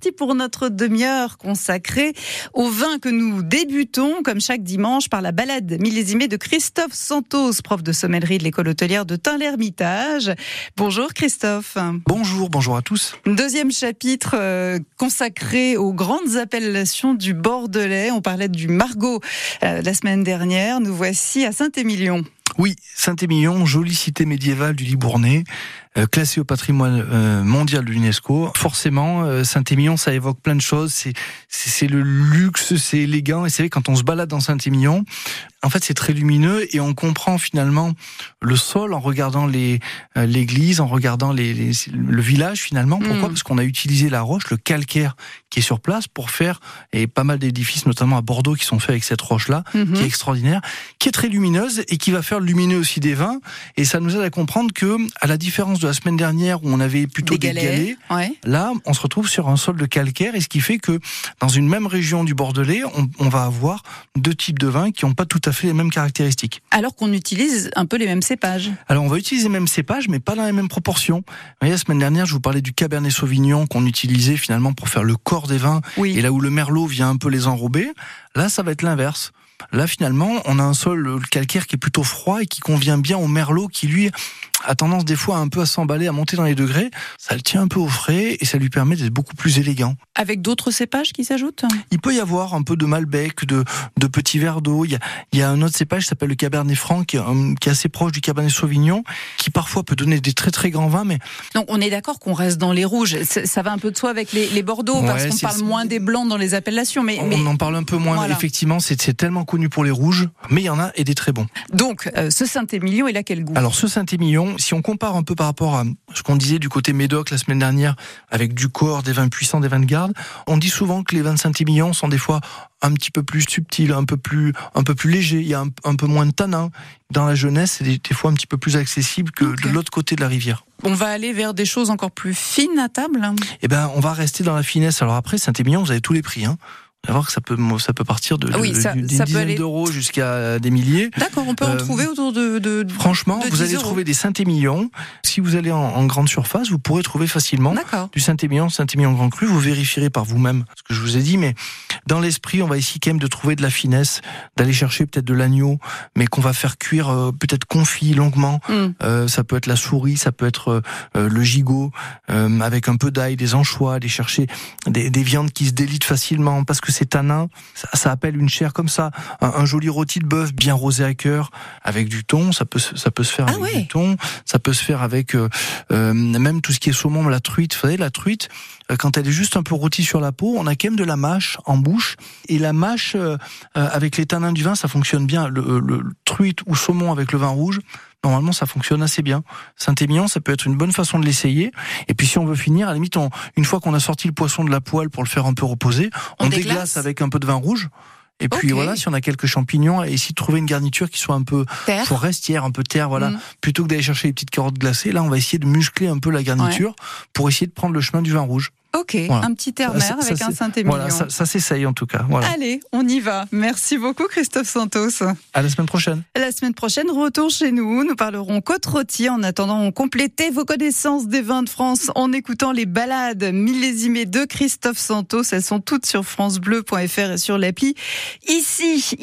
parti pour notre demi-heure consacrée au vin que nous débutons, comme chaque dimanche, par la balade millésimée de Christophe Santos, prof de sommellerie de l'école hôtelière de Tain-l'Hermitage. Bonjour Christophe. Bonjour, bonjour à tous. Deuxième chapitre euh, consacré aux grandes appellations du Bordelais. On parlait du Margot euh, la semaine dernière. Nous voici à Saint-Émilion. Oui, Saint-Émilion, jolie cité médiévale du Libournais, euh, classée au patrimoine euh, mondial de l'UNESCO. Forcément, euh, Saint-Émilion, ça évoque plein de choses. C'est, c'est, le luxe, c'est élégant. Et c'est vrai, quand on se balade dans Saint-Émilion, en fait, c'est très lumineux et on comprend finalement le sol en regardant l'église, en regardant les, les, le village finalement. Pourquoi? Mm. Parce qu'on a utilisé la roche, le calcaire qui est sur place pour faire et pas mal d'édifices, notamment à Bordeaux, qui sont faits avec cette roche-là, mm-hmm. qui est extraordinaire, qui est très lumineuse et qui va faire lumineux aussi des vins. Et ça nous aide à comprendre que, à la différence de la semaine dernière où on avait plutôt des, des galets, ouais. là, on se retrouve sur un sol de calcaire, et ce qui fait que dans une même région du Bordelais, on, on va avoir deux types de vins qui n'ont pas tout à fait les mêmes caractéristiques. Alors qu'on utilise un peu les mêmes cépages. Alors on va utiliser les mêmes cépages, mais pas dans les mêmes proportions. Vous voyez, la semaine dernière, je vous parlais du Cabernet Sauvignon qu'on utilisait finalement pour faire le corps des vins, oui. et là où le Merlot vient un peu les enrober, là, ça va être l'inverse. Là, finalement, on a un sol calcaire qui est plutôt froid et qui convient bien au merlot qui, lui, a tendance des fois un peu à s'emballer, à monter dans les degrés. Ça le tient un peu au frais et ça lui permet d'être beaucoup plus élégant. Avec d'autres cépages qui s'ajoutent? Il peut y avoir un peu de Malbec, de, de petits verres d'eau. Il y a, il y a un autre cépage qui s'appelle le Cabernet Franc, qui, qui, est assez proche du Cabernet Sauvignon, qui parfois peut donner des très très grands vins. Mais Donc on est d'accord qu'on reste dans les rouges. Ça va un peu de soi avec les, les Bordeaux, ouais, parce qu'on parle moins des blancs dans les appellations. Mais, on mais... en parle un peu moins. Voilà. Effectivement, c'est tellement connu pour les rouges, mais il y en a et des très bons. Donc euh, ce Saint-Émilion, il a quel goût? Alors ce Saint-Émilion, si on compare un peu par rapport à ce qu'on disait du côté Médoc la semaine dernière, avec du corps, des vins puissants, des vins de garde, on dit souvent que les vins de Saint-Émilion sont des fois un petit peu plus subtils, un peu plus, un peu plus légers. Il y a un, un peu moins de tanin. Dans la jeunesse, c'est des, des, fois un petit peu plus accessible que okay. de l'autre côté de la rivière. On va aller vers des choses encore plus fines à table. Eh ben, on va rester dans la finesse. Alors après, Saint-Émilion, vous avez tous les prix. Hein. Vous voir que ça peut, ça peut partir de, oui, ça, d'une ça dizaine d'euros jusqu'à des milliers. D'accord, on peut en euh, trouver autour de. de franchement, de vous allez euros. trouver des Saint-Émilion. Si vous allez en, en, grande surface, vous pourrez trouver facilement du Saint-Émilion, Saint-Émilion Grand Cru. Vous vérifierez par vous-même ce que je vous ai dit, mais dans l'esprit, on va essayer quand même de trouver de la finesse, d'aller chercher peut-être de l'agneau, mais qu'on va faire cuire euh, peut-être confit longuement. Mm. Euh, ça peut être la souris, ça peut être euh, le gigot, avec un peu d'ail, des anchois, aller chercher des, des viandes qui se délitent facilement parce que c'est tanin. Ça, ça, appelle une chair comme ça, un, un joli rôti de bœuf bien rosé à cœur avec du thon, ça peut ça peut se faire ah avec ouais. du thon, ça peut se faire avec euh, euh, même tout ce qui est saumon, la truite. Vous savez, la truite, euh, quand elle est juste un peu rôtie sur la peau, on a quand même de la mâche en bouche et la mâche euh, avec les tanins du vin, ça fonctionne bien. Le, le, truite ou saumon avec le vin rouge, normalement ça fonctionne assez bien. Saint-Émilion, ça peut être une bonne façon de l'essayer. Et puis si on veut finir, à la limite, on, une fois qu'on a sorti le poisson de la poêle pour le faire un peu reposer, on, on déglace. déglace avec un peu de vin rouge. Et puis okay. voilà, si on a quelques champignons, et essayer de trouver une garniture qui soit un peu terre. forestière, un peu terre, voilà, mmh. plutôt que d'aller chercher les petites carottes glacées. Là, on va essayer de muscler un peu la garniture ouais. pour essayer de prendre le chemin du vin rouge. Ok, voilà. un petit terre-mer avec ça, un Saint-Émilion. Voilà, ça, ça s'essaye en tout cas. Voilà. Allez, on y va. Merci beaucoup Christophe Santos. À la semaine prochaine. La semaine prochaine, retour chez nous. Nous parlerons côte rôtie. En attendant, complétez vos connaissances des vins de France en écoutant les balades millésimées de Christophe Santos. Elles sont toutes sur francebleu.fr et sur l'appli. Ici,